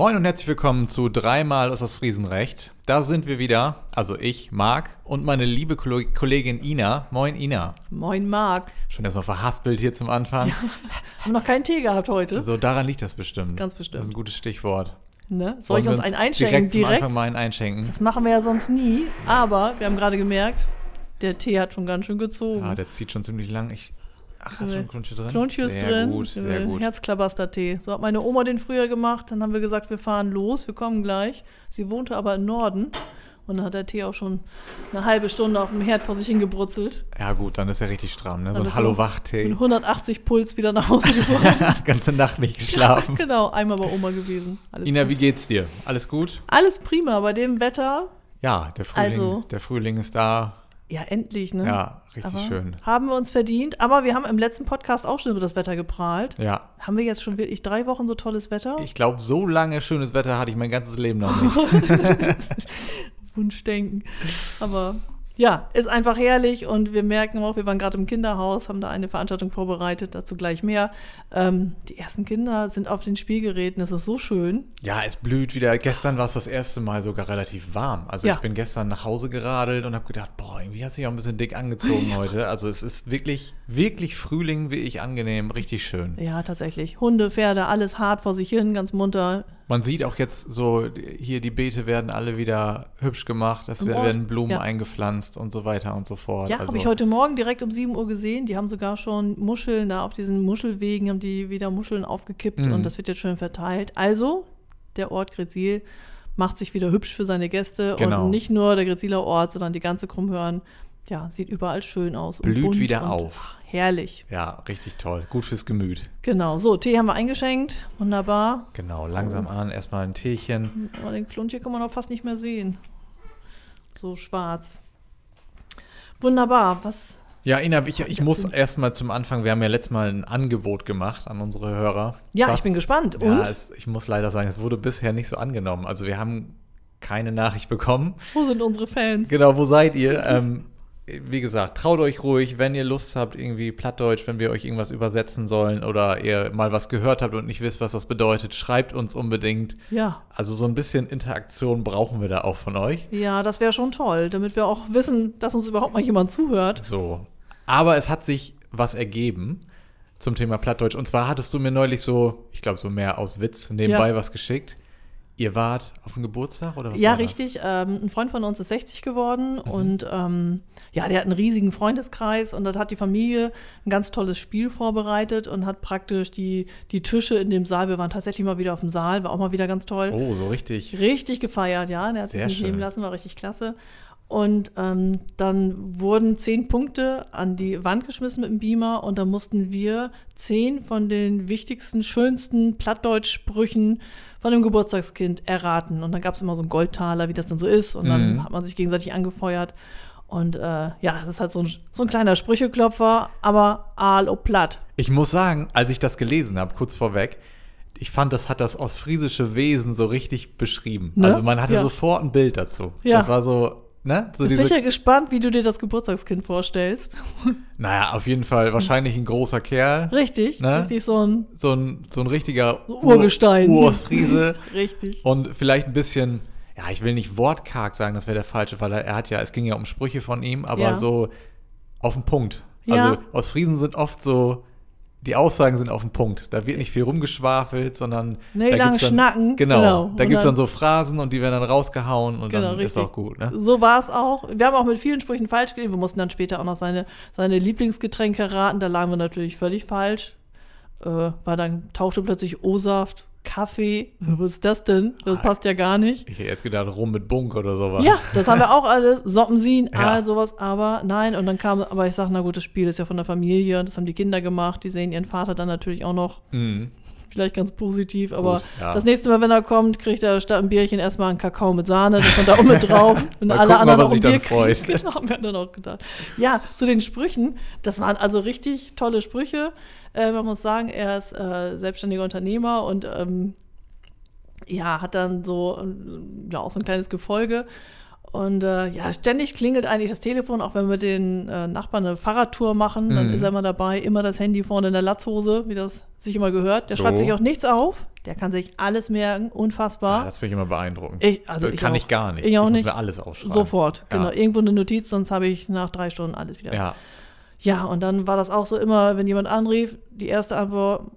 Moin und herzlich willkommen zu Dreimal ist das Friesenrecht. Da sind wir wieder, also ich, Marc, und meine liebe Ko- Kollegin Ina. Moin Ina. Moin Marc. Schon erstmal verhaspelt hier zum Anfang. Haben noch keinen Tee gehabt heute. So, daran liegt das bestimmt. Ganz bestimmt. Das ist ein gutes Stichwort. Ne? Soll Wollen ich uns einen einschenken direkt? direkt? Zum Anfang mal einen einschenken. Das machen wir ja sonst nie. Aber wir haben gerade gemerkt, der Tee hat schon ganz schön gezogen. Ja, der zieht schon ziemlich lang. Ich, ach, hast du schon Klunche drin? Klunche ist sehr drin. gut, sehr gut. Herzklabaster-Tee. So hat meine Oma den früher gemacht. Dann haben wir gesagt, wir fahren los, wir kommen gleich. Sie wohnte aber im Norden. Und dann hat der Tee auch schon eine halbe Stunde auf dem Herd vor sich hingebrutzelt. Ja gut, dann ist er richtig stramm. Ne? So ein du Mit Hallo-Wach-Tee. 180 Puls wieder nach Hause gefahren. Ganze Nacht nicht geschlafen. genau, einmal bei Oma gewesen. Alles Ina, gut. wie geht's dir? Alles gut? Alles prima bei dem Wetter. Ja, der Frühling, Also- der Frühling ist da. Ja, endlich, ne? Ja, richtig Aber schön. Haben wir uns verdient. Aber wir haben im letzten Podcast auch schon über das Wetter geprahlt. Ja, Haben wir jetzt schon wirklich drei Wochen so tolles Wetter? ich glaube, so lange schönes Wetter hatte ich mein ganzes Leben noch nicht. Wunschdenken. Aber ja, ist einfach herrlich und wir merken auch, wir waren gerade im Kinderhaus, haben da eine Veranstaltung vorbereitet, dazu gleich mehr. Ähm, die ersten Kinder sind auf den Spielgeräten, es ist so schön. Ja, es blüht wieder. Gestern war es das erste Mal sogar relativ warm. Also Ja. ich bin gestern nach Hause geradelt und habe gedacht, boah, irgendwie hat sich auch ein bisschen dick angezogen heute. Also es ist wirklich, wirklich Frühling, wie ich angenehm, richtig schön. Ja, tatsächlich. Hunde, Pferde, alles hart vor sich hin, ganz munter. Man sieht auch jetzt so, hier die Beete werden alle wieder hübsch gemacht, es werden Blumen ja. eingepflanzt und so weiter und so fort. Ja, also, habe ich heute Morgen direkt um 7 Uhr gesehen. Die haben sogar schon Muscheln da auf diesen Muschelwegen, haben die wieder Muscheln aufgekippt Mhm. und das wird jetzt schön verteilt. Also, der Ort Grezil macht sich wieder hübsch für seine Gäste Genau. und nicht nur der Greziler Ort, sondern die ganze Krummhörn. Ja, sieht überall schön aus. Blüht wieder auf. ach, Herrlich. Ja, richtig toll. Gut fürs Gemüt. Genau. So, Tee haben wir eingeschenkt. Wunderbar. Genau, langsam an, erstmal ein Teechen. Aber den Klund hier kann man auch fast nicht mehr sehen. So schwarz. Wunderbar. Was Ja, Ina, ich, ich muss erstmal zum Anfang, wir haben ja letztes Mal ein Angebot gemacht an unsere Hörer. Ja, Was- ich bin gespannt. Ja, Und? es, ich muss leider sagen, es wurde bisher nicht so angenommen. Also wir haben keine Nachricht bekommen. Wo sind unsere Fans? Genau, wo seid ihr? ähm, wie gesagt, traut euch ruhig, wenn ihr Lust habt, irgendwie Plattdeutsch, wenn wir euch irgendwas übersetzen sollen oder ihr mal was gehört habt und nicht wisst, was das bedeutet, schreibt uns unbedingt. Ja. Also so ein bisschen Interaktion brauchen wir da auch von euch. Ja, das wäre schon toll, damit wir auch wissen, dass uns überhaupt mal jemand zuhört. So. Aber es hat sich was ergeben zum Thema Plattdeutsch. Und zwar hattest du mir neulich so, ich glaube, so mehr aus Witz nebenbei Ja. was geschickt. Ihr wart auf dem Geburtstag oder was ja, richtig. Ähm, ein Freund von uns ist 60 geworden und ähm, ja, der hat einen riesigen Freundeskreis und dort hat die Familie ein ganz tolles Spiel vorbereitet und hat praktisch die, die Tische in dem Saal, wir waren tatsächlich mal wieder auf dem Saal, war auch mal wieder ganz toll. Oh, so richtig. Richtig gefeiert, ja. Der hat sich nicht schön. nehmen lassen, war richtig klasse. Und ähm, dann wurden zehn Punkte an die Wand geschmissen mit dem Beamer und dann mussten wir zehn von den wichtigsten, schönsten Plattdeutsch-Sprüchen von dem Geburtstagskind erraten. Und dann gab es immer so einen Goldtaler, wie das dann so ist. Und dann Mhm. hat man sich gegenseitig angefeuert. Und äh, ja, es ist halt so ein, so ein kleiner Sprücheklopfer, aber aal ob platt. Ich muss sagen, als ich das gelesen habe, kurz vorweg, ich fand, das hat das ostfriesische Wesen so richtig beschrieben. Ne? Also man hatte Ja. sofort ein Bild dazu. Ja. Das war so, ne? So bin ich diese, ja gespannt, wie du dir das Geburtstagskind vorstellst. naja, auf jeden Fall wahrscheinlich ein großer Kerl. Richtig, Ne? richtig so ein So ein, so ein richtiger Urgestein. Ur Urostfriese. Richtig. Und vielleicht ein bisschen, ja, ich will nicht wortkarg sagen, das wäre der falsche, weil er, er hat ja, es ging ja um Sprüche von ihm, aber Ja. so auf den Punkt. Ja. Also aus Friesen sind oft so, die Aussagen sind auf den Punkt. Da wird nicht viel rumgeschwafelt, sondern Nee, da lang gibt's dann, schnacken, Genau, genau. da gibt es dann so Phrasen und die werden dann rausgehauen und Genau, dann ist richtig. auch gut. Ne? So war es auch. Wir haben auch mit vielen Sprüchen falsch gelegen. Wir mussten dann später auch noch seine, seine Lieblingsgetränke raten. Da lagen wir natürlich völlig falsch. Äh, weil dann tauchte plötzlich O-Saft, Kaffee. Was ist das denn? Das Ah. passt ja gar nicht. Ich hätte jetzt gedacht, rum mit Bunk oder sowas. Ja, das haben wir auch alles. Soppensin, Ja. all sowas. Aber nein, und dann kam, aber ich sage, na gut, das Spiel ist ja von der Familie. Das haben die Kinder gemacht. Die sehen ihren Vater dann natürlich auch noch. Mhm. Vielleicht ganz positiv, aber Gut, ja. das nächste Mal, wenn er kommt, kriegt er statt ein Bierchen erstmal einen Kakao mit Sahne, das kommt da auch mit drauf. Und Mal alle anderen er auch sich ein dann Bier kriegen. Genau, haben wir dann auch gedacht. Ja, zu den Sprüchen, das waren also richtig tolle Sprüche. Äh, man muss sagen, er ist äh, selbstständiger Unternehmer und ähm, ja, hat dann so ähm, ja, auch so ein kleines Gefolge. Und äh, ja, ständig klingelt eigentlich das Telefon, auch wenn wir mit den äh, Nachbarn eine Fahrradtour machen, dann Mhm. ist er immer dabei, immer das Handy vorne in der Latzhose, wie das sich immer gehört. Der So. schreibt sich auch nichts auf. Der kann sich alles merken, unfassbar. Ja, das finde ich immer beeindruckend. Ich- also ich kann auch. ich gar nicht. Ich auch muss nicht. mir alles aufschreiben. Sofort, Ja. genau. Irgendwo eine Notiz, sonst habe ich nach drei Stunden alles wieder. Ja, Ja, und dann war das auch so immer, wenn jemand anrief, die erste Antwort,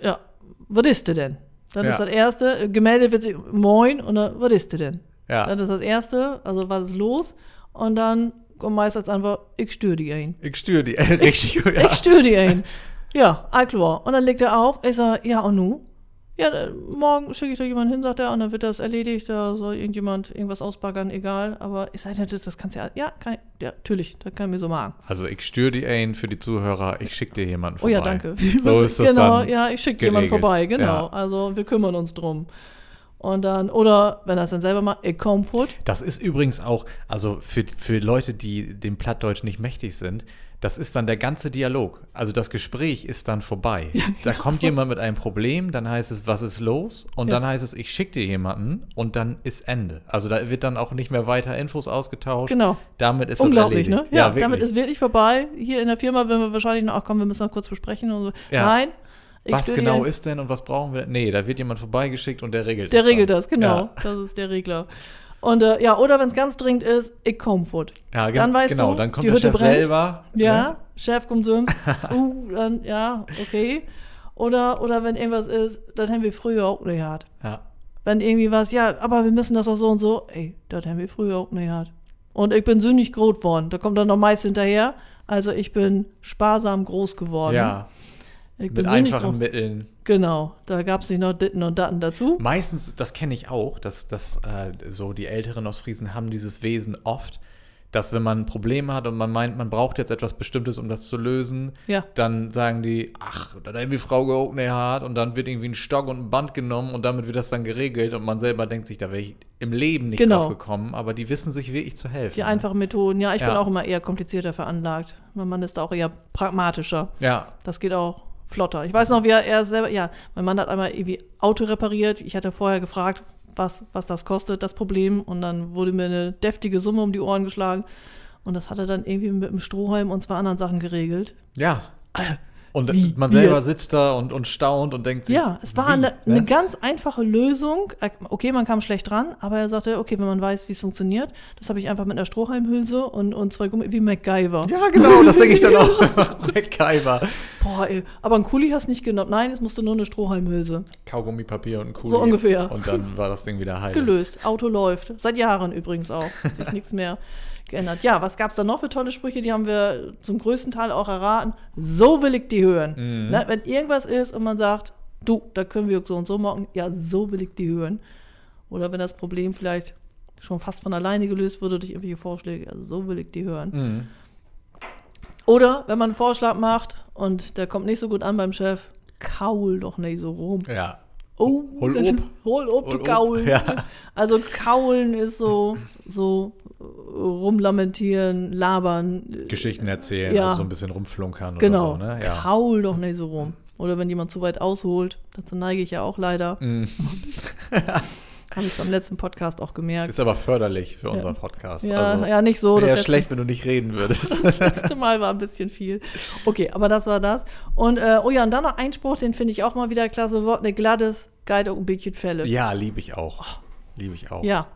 ja, was ist denn? Dann Ja. ist das erste, gemeldet wird sich, moin, und dann, was ist denn? Ja. Dann ist das erste, also was ist los? Und dann kommt meist als Antwort, ich störe die ein. Ich störe die. Richtig. Ja. Ich störe die ein. Ja, all klar. Und dann legt er auf, ich sage, ja, und nu? Ja, morgen schicke ich da jemanden hin, sagt er, und dann wird das erledigt, da soll irgendjemand irgendwas ausbaggern, egal. Aber ich sage, das, das kannst du ja, ja, kann, ja, natürlich, das kann ich mir so machen. Also ich störe die ein für die Zuhörer, ich schicke dir jemanden Oh vorbei. ja, danke. So ist das genau, dann ja, ich schicke jemanden vorbei, genau. Ja. Also wir kümmern uns drum. Und dann, oder wenn er es dann selber macht, ich komm fort. Das ist übrigens auch, also für, für Leute, die dem Plattdeutsch nicht mächtig sind, das ist dann der ganze Dialog. Also das Gespräch ist dann vorbei. da kommt jemand mit einem Problem, dann heißt es, was ist los? Und Ja. dann heißt es, ich schicke dir jemanden und dann ist Ende. Also da wird dann auch nicht mehr weiter Infos ausgetauscht. Genau. Damit ist Unglaublich, das ne? erledigt. Ja, damit ist wirklich vorbei. Hier in der Firma werden wir wahrscheinlich noch, ach komm, wir müssen noch kurz besprechen. Und so. Ja. Nein. Was genau die- ist denn und was brauchen wir? Nee, da wird jemand vorbeigeschickt und der regelt Der das. regelt dann. das, genau. Ja. Das ist der Regler. Und äh, ja, oder wenn es ganz dringend ist, ich komm fort. Ja, gen- Dann weißt genau, du, dann kommt die der Hütte Chef brennt. selber. Ja, ne? Chef kommt so, uh, dann, ja, okay. Oder, oder wenn irgendwas ist, dann haben wir früher auch nicht gehabt. Ja. Wenn irgendwie was, ja, aber wir müssen das auch so und so, ey, das haben wir früher auch nicht gehabt. Und ich bin sündlich groß geworden. Da kommt dann noch meist hinterher. Also ich bin sparsam groß geworden. ja, ich bin mit einfachen groß. Mitteln. Genau, da gab es nicht noch Ditten und Datten dazu. Meistens, das kenne ich auch, dass, dass äh, so die älteren Ostfriesen haben dieses Wesen oft, dass wenn man ein Problem hat und man meint, man braucht jetzt etwas Bestimmtes, um das zu lösen, Ja. dann sagen die, ach, da hat irgendwie Frau gehoben, hart und dann wird irgendwie ein Stock und ein Band genommen und damit wird das dann geregelt und man selber denkt sich, da wäre ich im Leben nicht Genau. drauf gekommen, aber die wissen sich wirklich zu helfen. Die ne? einfachen Methoden. Ja, ich bin Ja. auch immer eher komplizierter veranlagt. Mein Mann ist da auch eher pragmatischer. Ja, Das geht auch flotter. Ich weiß noch, wie er, er selber, ja, mein Mann hat einmal irgendwie Auto repariert. Ich hatte vorher gefragt, was, was das kostet, das Problem. Und dann wurde mir eine deftige Summe um die Ohren geschlagen. Und das hat er dann irgendwie mit dem Strohhalm und zwei anderen Sachen geregelt. ja. Und Wie? man selber jetzt? sitzt da und, und staunt und denkt sich, Ja, es war wie, eine, ne? eine ganz einfache Lösung. Okay, man kam schlecht dran, aber er sagte, okay, wenn man weiß, wie es funktioniert, das habe ich einfach mit einer Strohhalmhülse und, und zwei Gummi, wie MacGyver. Ja, genau, das denke ich dann auch. MacGyver. Boah, ey, aber einen Kuli hast du nicht genommen. Nein, es musste nur eine Strohhalmhülse. Kaugummipapier und ein Kuli. So ungefähr. Und dann war das Ding wieder heil. Gelöst. Auto läuft. Seit Jahren übrigens auch. Sich nichts mehr geändert. Ja, was gab es da noch für tolle Sprüche? Die haben wir zum größten Teil auch erraten. So will ich die hören. Mhm. Ne, wenn irgendwas ist und man sagt, du, da können wir so und so machen, ja, so will ich die hören. Oder wenn das Problem vielleicht schon fast von alleine gelöst wurde durch irgendwelche Vorschläge, also so will ich die hören. Mhm. Oder wenn man einen Vorschlag macht und der kommt nicht so gut an beim Chef, kaul doch nicht so rum. Ja. Oh, Hol ob. Hol ob, du Hol ob, Kaulen. ja. Also Kaulen ist so, so rumlamentieren, labern. Geschichten erzählen, Ja. also so ein bisschen rumflunkern Genau. oder so, ne? Ja. Kaul doch nicht so rum. Oder wenn jemand zu weit ausholt, dazu neige ich ja auch leider. Mhm. Habe ich beim letzten Podcast auch gemerkt. Ist aber förderlich für unseren Podcast. Ja, also, ja, nicht so. Wäre ja letzte, schlecht, wenn du nicht reden würdest. das letzte Mal war ein bisschen viel. Okay, aber das war das. Und, äh, oh ja, und dann noch ein Spruch, den finde ich auch mal wieder klasse. Wort, ne Gladys, Guide und ein bisschen Fälle. ja, liebe ich auch. Liebe ich auch. Ja.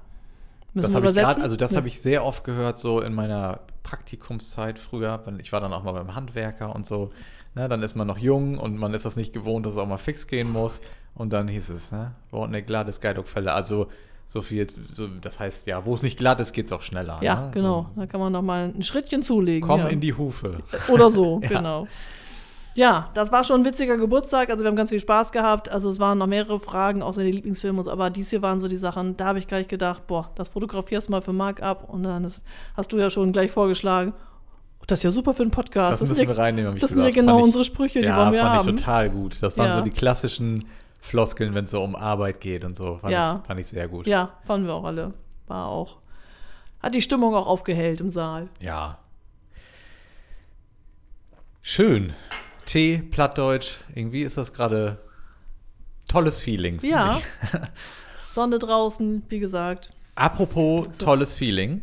Müssen Das habe ich gerade, also das Ja. habe ich sehr oft gehört, so in meiner Praktikumszeit früher. Wenn- Ich war dann auch mal beim Handwerker und so. Ne, dann ist man noch jung und man ist das nicht gewohnt, dass es auch mal fix gehen muss. Und dann hieß es, ne, wo ne glatt ist Geidokfälle. Also so viel, so, das heißt ja, wo es nicht glatt ist, geht es auch schneller. Ja, ne? genau. So, Da kann man noch mal ein Schrittchen zulegen. komm ja. in die Hufe. Oder so, Ja. genau. Ja, das war schon ein witziger Geburtstag. Also wir haben ganz viel Spaß gehabt. Also es waren noch mehrere Fragen, außer die Lieblingsfilme. so. Aber dies hier waren so die Sachen, da habe ich gleich gedacht, boah, das fotografierst du mal für Marc ab. Und dann ist, hast du ja schon gleich vorgeschlagen, oh, das ist ja super für einen Podcast. Das, sind müssen ja, wir reinnehmen, das sind ja gesagt. genau Fand ich- unsere Sprüche, die ja, wollen wir fand haben. ich total gut. Das waren Ja. so die klassischen Floskeln, wenn es so um Arbeit geht und so. Fand, Ja. ich, fand ich sehr gut. Ja, fanden wir auch alle. War auch. Hat die Stimmung auch aufgehellt im Saal. Ja. Schön. Tee, Plattdeutsch, irgendwie ist das gerade tolles Feeling. Ja. Sonne draußen, wie gesagt. Apropos tolles Feeling.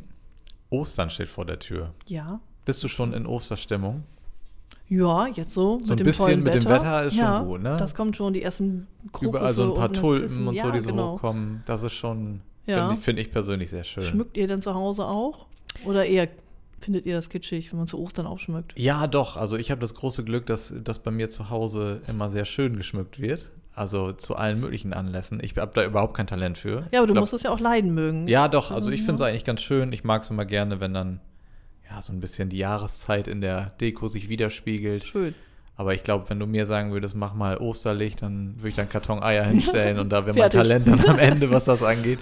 Ostern steht vor der Tür. Ja. Bist du schon in Osterstimmung? Ja, jetzt so, So ein bisschen mit dem Wetter ist schon ja, gut, ne? Das kommt schon, die ersten Krokusse Überall so ein paar und Tulpen und so, ja, die so genau. hochkommen. Das ist schon, Ja. finde ich, find ich persönlich sehr schön. Schmückt ihr denn zu Hause auch? Oder eher findet ihr das kitschig, wenn man zu Ostern auch schmückt? Ja, doch. Also ich habe das große Glück, dass das bei mir zu Hause immer sehr schön geschmückt wird. Also zu allen möglichen Anlässen. Ich habe da überhaupt kein Talent für. Ja, aber du glaub- musst es ja auch leiden mögen. Ja, doch. Also ich finde es eigentlich ganz schön. Ich mag es immer gerne, wenn dann ja so ein bisschen die Jahreszeit in der Deko sich widerspiegelt. Schön. Aber ich glaube, wenn du mir sagen würdest, mach mal Osterlicht, dann würde ich dann Karton Eier hinstellen und da wäre mein. Talent dann am Ende, was das angeht.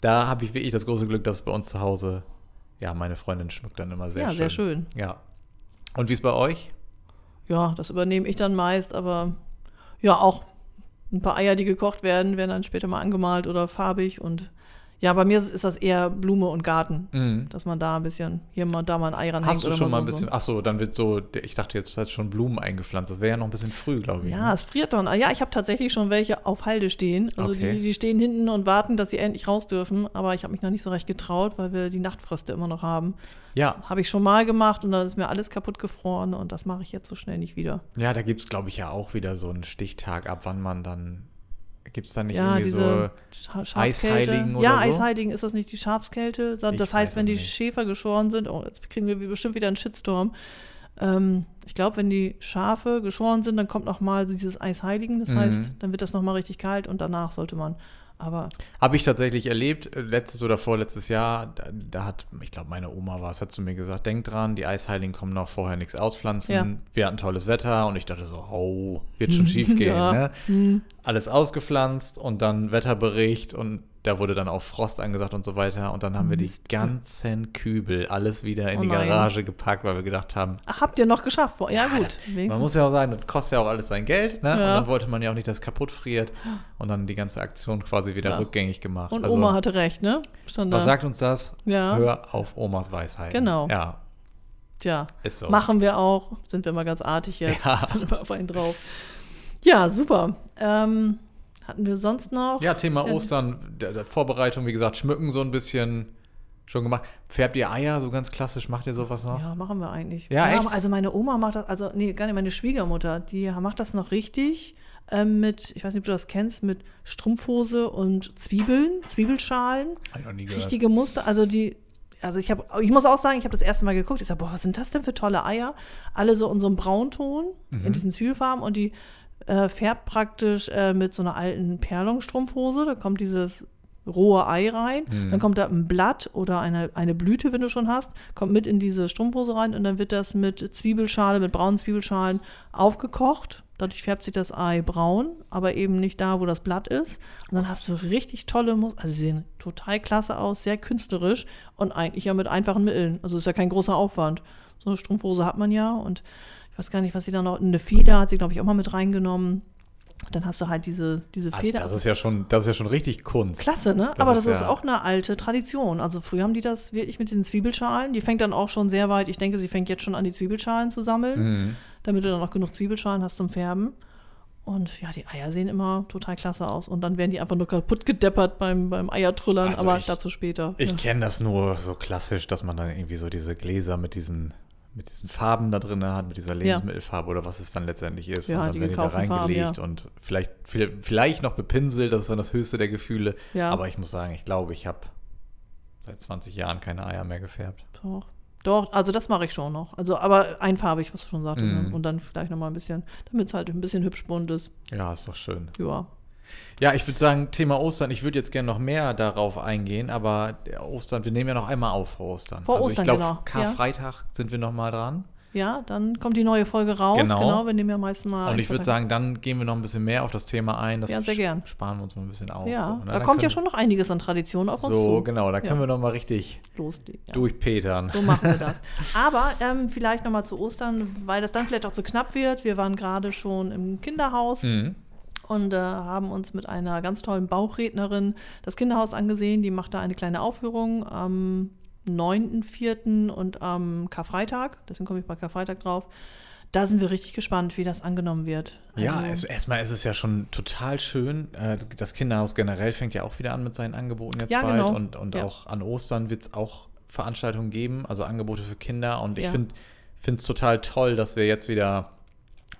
Da habe ich wirklich das große Glück, dass bei uns zu Hause, ja, meine Freundin schmückt dann immer sehr ja, schön. sehr schön. Ja. Und wie ist bei euch? Ja, das übernehme ich dann meist, aber ja, auch ein paar Eier, die gekocht werden, werden dann später mal angemalt oder farbig und ja, bei mir ist das eher Blume und Garten, Mhm. dass man da ein bisschen, hier mal da mal ein Ei ranhängt. Hast du schon mal ein und so. bisschen, ach so, dann wird so, ich dachte jetzt, du hast schon Blumen eingepflanzt. Das wäre ja noch ein bisschen früh, glaube ich. Ja, ne? es friert dann. Ja, ich habe tatsächlich schon welche auf Halde stehen. Also Okay. die, die stehen hinten und warten, dass sie endlich raus dürfen. Aber ich habe mich noch nicht so recht getraut, weil wir die Nachtfröste immer noch haben. Ja, Habe ich schon mal gemacht und dann ist mir alles kaputt gefroren und das mache ich jetzt so schnell nicht wieder. ja, da gibt es, glaube ich, ja auch wieder so einen Stichtag, ab wann man dann, gibt es da nicht ja, irgendwie diese so, Scha-. Eisheiligen ja, oder so? Eisheiligen ist das nicht die Schafskälte. Das Ich heißt, wenn die nicht. Schäfer geschoren sind, oh, jetzt kriegen wir bestimmt wieder einen Shitstorm. Ähm, ich glaube, wenn die Schafe geschoren sind, dann kommt noch mal dieses Eisheiligen. Das Mhm. heißt, dann wird das noch mal richtig kalt und danach sollte man. Aber Habe ich tatsächlich erlebt, äh, letztes oder vorletztes Jahr, da, da hat, ich glaube, meine Oma war es, hat zu mir gesagt, denk dran, die Eisheiligen kommen noch vorher nichts auspflanzen. Ja. Wir hatten tolles Wetter und ich dachte so, oh, wird schon schief gehen. Ja. Ne? hm, Alles ausgepflanzt und dann Wetterbericht und da wurde dann auch Frost angesagt und so weiter. Und dann haben wir die ganzen Kübel alles wieder in Oh die. Garage gepackt, weil wir gedacht haben, ach, habt ihr noch geschafft? Ja, gut. man wenigstens. muss ja auch sagen, das kostet ja auch alles sein Geld, ne? Und Ja. dann wollte man ja auch nicht, dass es kaputt friert. Und dann die ganze Aktion quasi wieder Ja. rückgängig gemacht. Und Also, Oma hatte recht, ne? Stand Was da. sagt uns das? Ja. Hör auf Omas Weisheit. Genau. Ja, Ja, ist so. machen wir auch. Sind wir mal ganz artig jetzt. Ja. Immer auf einen drauf. Ja, super. Ähm, hatten wir sonst noch? Ja, Thema Ja. Ostern, der, der Vorbereitung, wie gesagt, schmücken so ein bisschen schon gemacht. Färbt ihr Eier so ganz klassisch? Macht ihr sowas noch? Ja, machen wir eigentlich. Ja, echt? Also meine Oma macht das, also nee, gar nicht, meine Schwiegermutter, die macht das noch richtig ähm, mit, ich weiß nicht, ob du das kennst, mit Strumpfhose und Zwiebeln, Zwiebelschalen. Hab ich noch nie gehört. richtige Muster, also die, also ich habe, ich muss auch sagen, ich habe das erste Mal geguckt, ich sage, boah, was sind das denn für tolle Eier? Alle so in so einem Braunton, Mhm. in diesen Zwiebelfarben und die äh, färbt praktisch äh, mit so einer alten Perlon-Strumpfhose, da kommt dieses rohe Ei rein, Mhm. dann kommt da ein Blatt oder eine, eine Blüte, wenn du schon hast, kommt mit in diese Strumpfhose rein und dann wird das mit Zwiebelschale, mit braunen Zwiebelschalen aufgekocht. Dadurch färbt sich das Ei braun, aber eben nicht da, wo das Blatt ist. Und dann hast du richtig tolle Muster. Also sie sehen total klasse aus, sehr künstlerisch und eigentlich ja mit einfachen Mitteln. Also ist ja kein großer Aufwand. So eine Strumpfhose hat man ja und ich weiß gar nicht, was sie da noch. Eine Feder hat sie, glaube ich, auch mal mit reingenommen. Dann hast du halt diese, diese Also Feder. das ist ja schon, das ist ja schon richtig Kunst. Klasse, ne? Das Aber ist das ist ja- auch eine alte Tradition. Also früher haben die das wirklich mit diesen Zwiebelschalen. Die fängt dann auch schon sehr weit. Ich denke, sie fängt jetzt schon an, die Zwiebelschalen zu sammeln, Mhm. damit du dann auch genug Zwiebelschalen hast zum Färben. Und ja, die Eier sehen immer total klasse aus. Und dann werden die einfach nur kaputt gedeppert beim, beim Eiertrüllern, Also aber ich- dazu später. Ich Ja. kenne das nur so klassisch, dass man dann irgendwie so diese Gläser mit diesen, mit diesen Farben da drin hat, mit dieser Lebensmittelfarbe oder was es dann letztendlich ist. Ja, und dann die werden die da gekauften Farben, reingelegt ja. und vielleicht, vielleicht noch bepinselt, das ist dann das höchste der Gefühle. Ja. Aber ich muss sagen, ich glaube, ich habe seit 20 Jahren keine Eier mehr gefärbt. Doch. Doch, also das mache ich schon noch. Also, aber einfarbig, was du schon sagtest. Ne? Und dann vielleicht nochmal ein bisschen, damit es halt ein bisschen hübsch bunt ist. Ja, ist doch schön. Ja. Ja, ich würde sagen, Thema Ostern, ich würde jetzt gerne noch mehr darauf eingehen, aber der Ostern, wir nehmen ja noch einmal auf vor Ostern. Vor also Ostern, ich glaube, genau. Karfreitag sind wir noch mal dran. Ja, dann kommt die neue Folge raus. Genau. Genau, wir nehmen ja meistens mal. Und ich würde sagen, dann gehen wir noch ein bisschen mehr auf das Thema ein. Das Ja, sehr gern. sparen wir uns mal ein bisschen auf. Ja, so, ne? da Dann kommt ja schon noch einiges an Traditionen auf uns So, zu. genau, da können Ja. wir noch mal richtig Loslegen. Ja. durchpetern. So machen wir das. Aber ähm, vielleicht nochmal zu Ostern, weil das dann vielleicht auch zu knapp wird. Wir waren gerade schon im Kinderhaus Mhm. Und äh, haben uns mit einer ganz tollen Bauchrednerin das Kinderhaus angesehen. Die macht da eine kleine Aufführung am 9.4. und am Karfreitag. Deswegen komme ich bei Karfreitag drauf. Da sind wir richtig gespannt, wie das angenommen wird. Ja, Also- erstmal ist es ja schon total schön. Äh, Das Kinderhaus generell fängt ja auch wieder an mit seinen Angeboten jetzt Ja, bald. genau. Und, und Ja. auch an Ostern wird es auch Veranstaltungen geben, also Angebote für Kinder. Und ich Ja. finde finde es total toll, dass wir jetzt wieder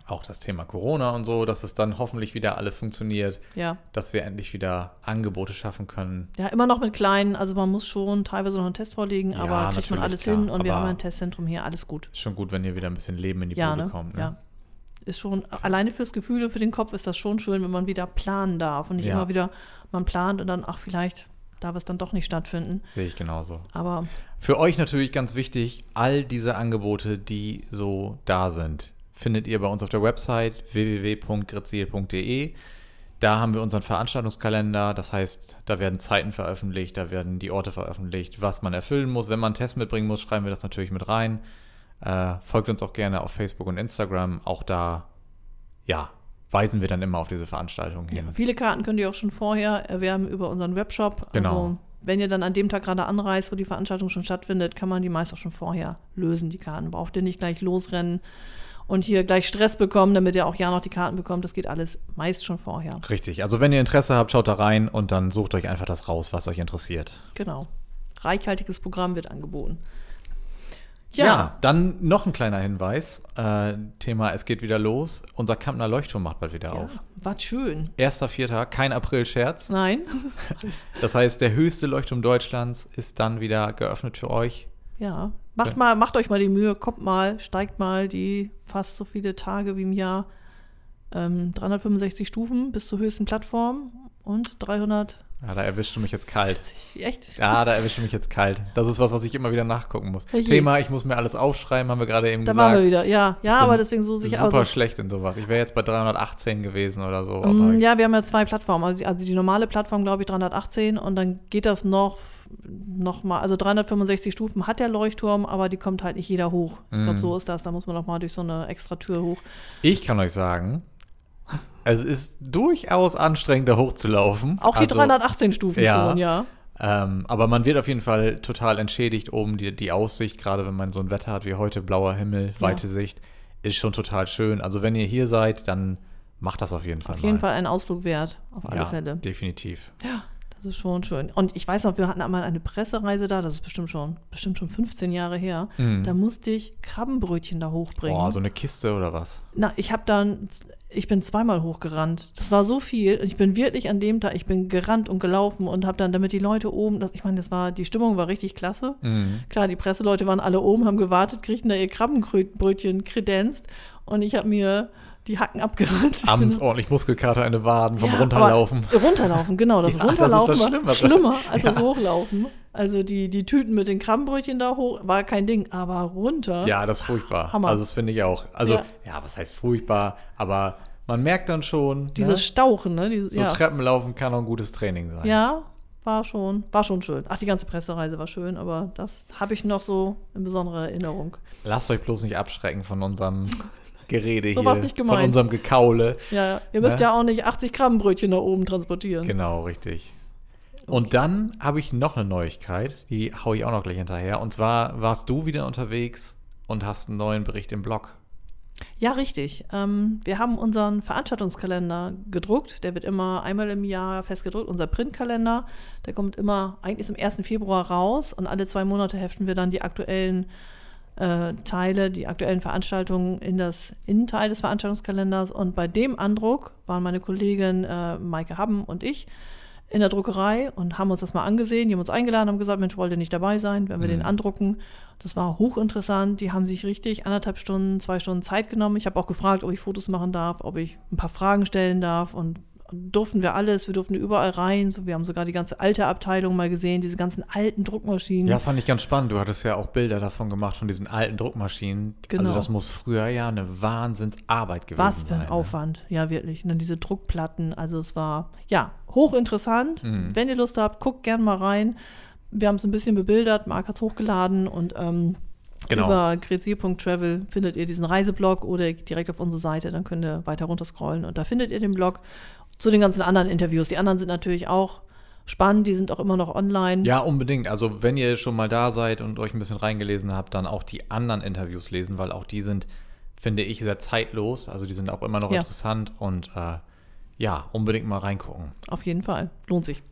auch das Thema Corona und so, dass es dann hoffentlich wieder alles funktioniert, Ja. dass wir endlich wieder Angebote schaffen können. Ja, immer noch mit kleinen, also man muss schon teilweise noch einen Test vorlegen, Ja, aber kriegt man alles klar. hin und wir haben ein Testzentrum hier, alles gut. Ist schon gut, wenn ihr wieder ein bisschen Leben in die Ja, Bude ne? kommt. Ne? Ja. Ist schon, alleine fürs Gefühl und für den Kopf ist das schon schön, wenn man wieder planen darf und nicht Ja. immer wieder, man plant und dann, ach, vielleicht darf es dann doch nicht stattfinden. Sehe ich genauso. Aber Für euch natürlich ganz wichtig, all diese Angebote, die so da sind, findet ihr bei uns auf der Website www.grizil.de. Da haben wir unseren Veranstaltungskalender, das heißt, da werden Zeiten veröffentlicht, da werden die Orte veröffentlicht, was man erfüllen muss. Wenn man einen Test mitbringen muss, schreiben wir das natürlich mit rein. Äh, folgt uns auch gerne auf Facebook und Instagram. Auch da, ja, weisen wir dann immer auf diese Veranstaltungen hin. viele Karten könnt ihr auch schon vorher erwerben über unseren Webshop. Genau. Also wenn ihr dann an dem Tag gerade anreist, wo die Veranstaltung schon stattfindet, kann man die meist auch schon vorher lösen, die Karten. Braucht ihr nicht gleich losrennen und hier gleich Stress bekommen, damit ihr auch ja noch die Karten bekommt. Das geht alles meist schon vorher. Richtig. Also wenn ihr Interesse habt, schaut da rein und dann sucht euch einfach das raus, was euch interessiert. Genau. Reichhaltiges Programm wird angeboten. Ja. dann noch ein kleiner Hinweis. Äh, Thema, es geht wieder los. Unser Kampner Leuchtturm macht bald wieder ja. auf. War schön. Erster Vierter, kein April-Scherz. Nein? Das heißt, der höchste Leuchtturm Deutschlands ist dann wieder geöffnet für euch. Ja. Macht, Ja. mal, macht euch mal die Mühe, kommt mal, steigt mal die fast so viele Tage wie im Jahr. Ähm, 365 Stufen bis zur höchsten Plattform und 300. Ja, da erwischst du mich jetzt kalt. Echt? Ja, da erwischst du mich jetzt kalt. Das ist was, was ich immer wieder nachgucken muss. Oje. Thema, ich muss mir alles aufschreiben, haben wir gerade eben Da gesagt. waren wir wieder. Ja, ja, aber deswegen so sich Super also, schlecht in sowas. Ich wäre jetzt bei 318 gewesen oder so. Mm, Ja, wir haben ja zwei Plattformen. Also, also die normale Plattform, glaube ich, 318 und dann geht das noch, noch mal, also 365 Stufen hat der Leuchtturm, aber die kommt halt nicht jeder hoch. Ich Mm. glaube, so ist das. Da muss man noch mal durch so eine extra Tür hoch. Ich kann euch sagen, es ist durchaus anstrengend, da hochzulaufen. Auch die Also, 318 Stufen ja. schon, ja. Ähm, aber man wird auf jeden Fall total entschädigt oben. Die, die Aussicht, gerade wenn man so ein Wetter hat wie heute, blauer Himmel, weite Sicht, ist schon total schön. Also wenn ihr hier seid, dann macht das auf jeden Fall Auf jeden mal. Fall ein Ausflug wert, auf alle ja, Fälle. definitiv. Ja, das ist schon schön. Und ich weiß noch, wir hatten einmal eine Pressereise da, das ist bestimmt schon, bestimmt schon 15 Jahre her. Mhm. Da musste ich Krabbenbrötchen da hochbringen. Boah, so eine Kiste oder was? Na, ich habe dann, ich bin zweimal hochgerannt. Das war so viel. Und ich bin wirklich an dem Tag, ich bin gerannt und gelaufen und habe dann, damit die Leute oben, das, ich meine, das war, die Stimmung war richtig klasse. Mhm. Klar, die Presseleute waren alle oben, haben gewartet, kriegten da ihr Krabbenbrötchen kredenzt und ich habe mir die Hacken abgerannt. Abends ordentlich Muskelkater in den Waden vom Ja, Runterlaufen. Runterlaufen, genau. Das Ja, das ist Runterlaufen das war schlimmer als das Ja. Hochlaufen. Also die, die Tüten mit den Krabbenbrötchen da hoch war kein Ding, aber runter. Ja, das ist furchtbar. Hammer. Also das finde ich auch. Also, Ja. ja. was heißt furchtbar? Aber man merkt dann schon, Dieses ne? Stauchen, ne? Dieses, so ja. Treppenlaufen kann auch ein gutes Training sein. ja, war schon, war schon schön. Ach, die ganze Pressereise war schön, aber das habe ich noch so in besonderer Erinnerung. Lasst euch bloß nicht abschrecken von unserem Gerede So hier. nicht Von gemeint. unserem Gekaule. Ja, ihr müsst Ne? ja auch nicht 80 Krabbenbrötchen da oben transportieren. Genau, richtig. Und dann habe ich noch eine Neuigkeit, die hau ich auch noch gleich hinterher. Und zwar warst du wieder unterwegs und hast einen neuen Bericht im Blog. Ja, richtig. Ähm, wir haben unseren Veranstaltungskalender gedruckt. Der wird immer einmal im Jahr festgedruckt. Unser Printkalender, der kommt immer eigentlich zum 1. Februar raus und alle zwei Monate heften wir dann die aktuellen äh, Teile, die aktuellen Veranstaltungen in das Innenteil des Veranstaltungskalenders. Und bei dem Andruck waren meine Kollegin äh, Maike Habben und ich in der Druckerei und haben uns das mal angesehen. Die haben uns eingeladen, haben gesagt, Mensch, wollt ihr nicht dabei sein, wenn wir den andrucken? Das war hochinteressant. Die haben sich richtig anderthalb Stunden, zwei Stunden Zeit genommen. Ich habe auch gefragt, ob ich Fotos machen darf, ob ich ein paar Fragen stellen darf und durften wir alles. Wir durften überall rein. So, Wir haben sogar die ganze alte Abteilung mal gesehen, diese ganzen alten Druckmaschinen. Ja, fand ich ganz spannend. Du hattest ja auch Bilder davon gemacht, von diesen alten Druckmaschinen. Genau. Also das muss früher ja eine Wahnsinnsarbeit gewesen Was für sein. ein ne? Aufwand, ja wirklich. Und dann diese Druckplatten, also es war ja hochinteressant. Mhm. Wenn ihr Lust habt, guckt gerne mal rein. Wir haben es ein bisschen bebildert, Marc hat es hochgeladen und ähm, Genau. über grezil.travel findet ihr diesen Reiseblog oder direkt auf unsere Seite, dann könnt ihr weiter runterscrollen und da findet ihr den Blog zu den ganzen anderen Interviews. Die anderen sind natürlich auch spannend, die sind auch immer noch online. Ja, unbedingt. Also wenn ihr schon mal da seid und euch ein bisschen reingelesen habt, dann auch die anderen Interviews lesen, weil auch die sind, finde ich, sehr zeitlos. Also die sind auch immer noch Ja. interessant und äh, ja, unbedingt mal reingucken. Auf jeden Fall. Lohnt sich.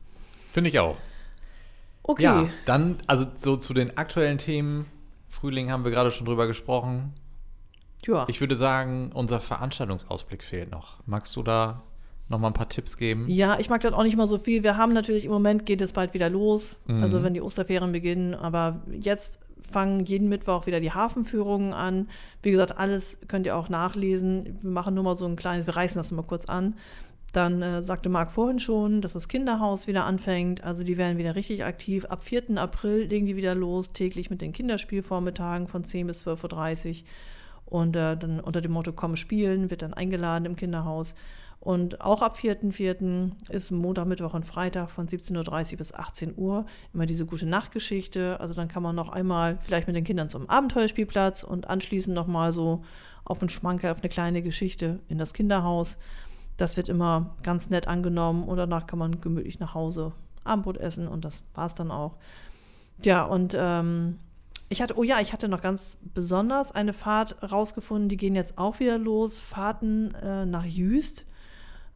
Finde ich auch. Okay. Ja, dann, also so zu den aktuellen Themen. Frühling haben wir gerade schon drüber gesprochen. Ja. Ich würde sagen, unser Veranstaltungsausblick fehlt noch. Magst du da noch mal ein paar Tipps geben? Ja, ich mag das auch nicht mal so viel. Wir haben natürlich im Moment geht es bald wieder los, Mhm. also wenn die Osterferien beginnen. Aber jetzt fangen jeden Mittwoch wieder die Hafenführungen an. Wie gesagt, alles könnt ihr auch nachlesen. Wir machen nur mal so ein kleines, wir reißen das nur mal kurz an. Dann äh, sagte Marc vorhin schon, dass das Kinderhaus wieder anfängt. Also die werden wieder richtig aktiv. Ab 4. April legen die wieder los, täglich mit den Kinderspielvormittagen von 10 bis 12.30 Uhr. Und äh, dann unter dem Motto Komm spielen, wird dann eingeladen im Kinderhaus. Und auch ab 4.4. ist Montag, Mittwoch und Freitag von 17.30 Uhr bis 18 Uhr immer diese gute Nachtgeschichte. Also dann kann man noch einmal vielleicht mit den Kindern zum Abenteuerspielplatz und anschließend nochmal so auf einen Schmankerl, auf eine kleine Geschichte in das Kinderhaus. Das wird immer ganz nett angenommen und danach kann man gemütlich nach Hause Abendbrot essen und das war es dann auch. Ja, und ähm, ich hatte, oh ja, ich hatte noch ganz besonders eine Fahrt rausgefunden, die gehen jetzt auch wieder los. Fahrten äh, nach Jüst,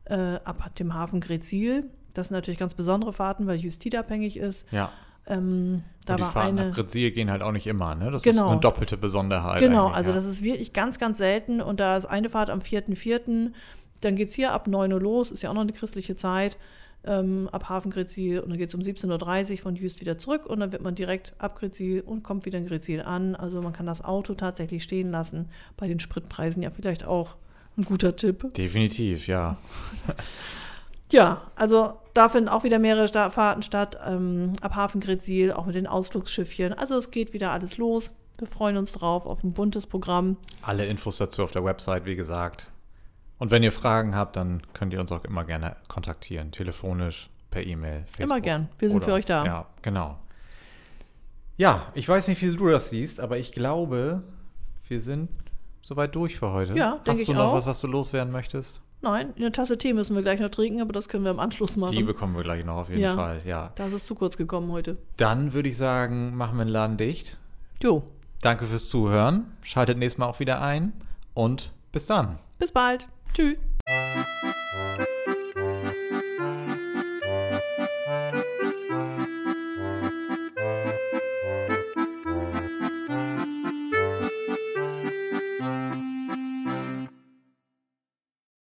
äh, ab dem Hafen Grezil. Das sind natürlich ganz besondere Fahrten, weil Jüst tidabhängig ist. Ja. Ähm, da Und die war Fahrten eine. nach Brazil gehen halt auch nicht immer, ne? Das Genau. ist eine doppelte Besonderheit. Genau, also ja. das ist wirklich ganz, ganz selten. Und da ist eine Fahrt am 4.4., dann geht es hier ab 9 Uhr los, ist ja auch noch eine christliche Zeit, ähm, ab Hafen Grezil. Und dann geht es um 17.30 Uhr von Jüst wieder zurück und dann wird man direkt ab Grezil und kommt wieder in Grezil an. Also man kann das Auto tatsächlich stehen lassen. Bei den Spritpreisen ja vielleicht auch ein guter Tipp. Definitiv, ja. Ja, also da finden auch wieder mehrere Sta Fahrten statt, ähm, ab Hafen Grezil, auch mit den Ausflugsschiffchen. Also es geht wieder alles los. Wir freuen uns drauf auf ein buntes Programm. Alle Infos dazu auf der Website, wie gesagt. Und wenn ihr Fragen habt, dann könnt ihr uns auch immer gerne kontaktieren. Telefonisch, per E-Mail, Facebook. Immer gern. Wir sind für euch da. Ja, genau. Ja, ich weiß nicht, wie du das siehst, aber ich glaube, wir sind soweit durch für heute. Ja, denke Hast du ich noch auch. was, was du loswerden möchtest? Nein, eine Tasse Tee müssen wir gleich noch trinken, aber das können wir im Anschluss machen. Die bekommen wir gleich noch auf jeden Ja. Fall, ja. Das ist zu kurz gekommen heute. Dann würde ich sagen, machen wir den Laden dicht. Jo, Danke fürs Zuhören. Schaltet nächstes Mal auch wieder ein und bis dann. bis bald. Tschüss.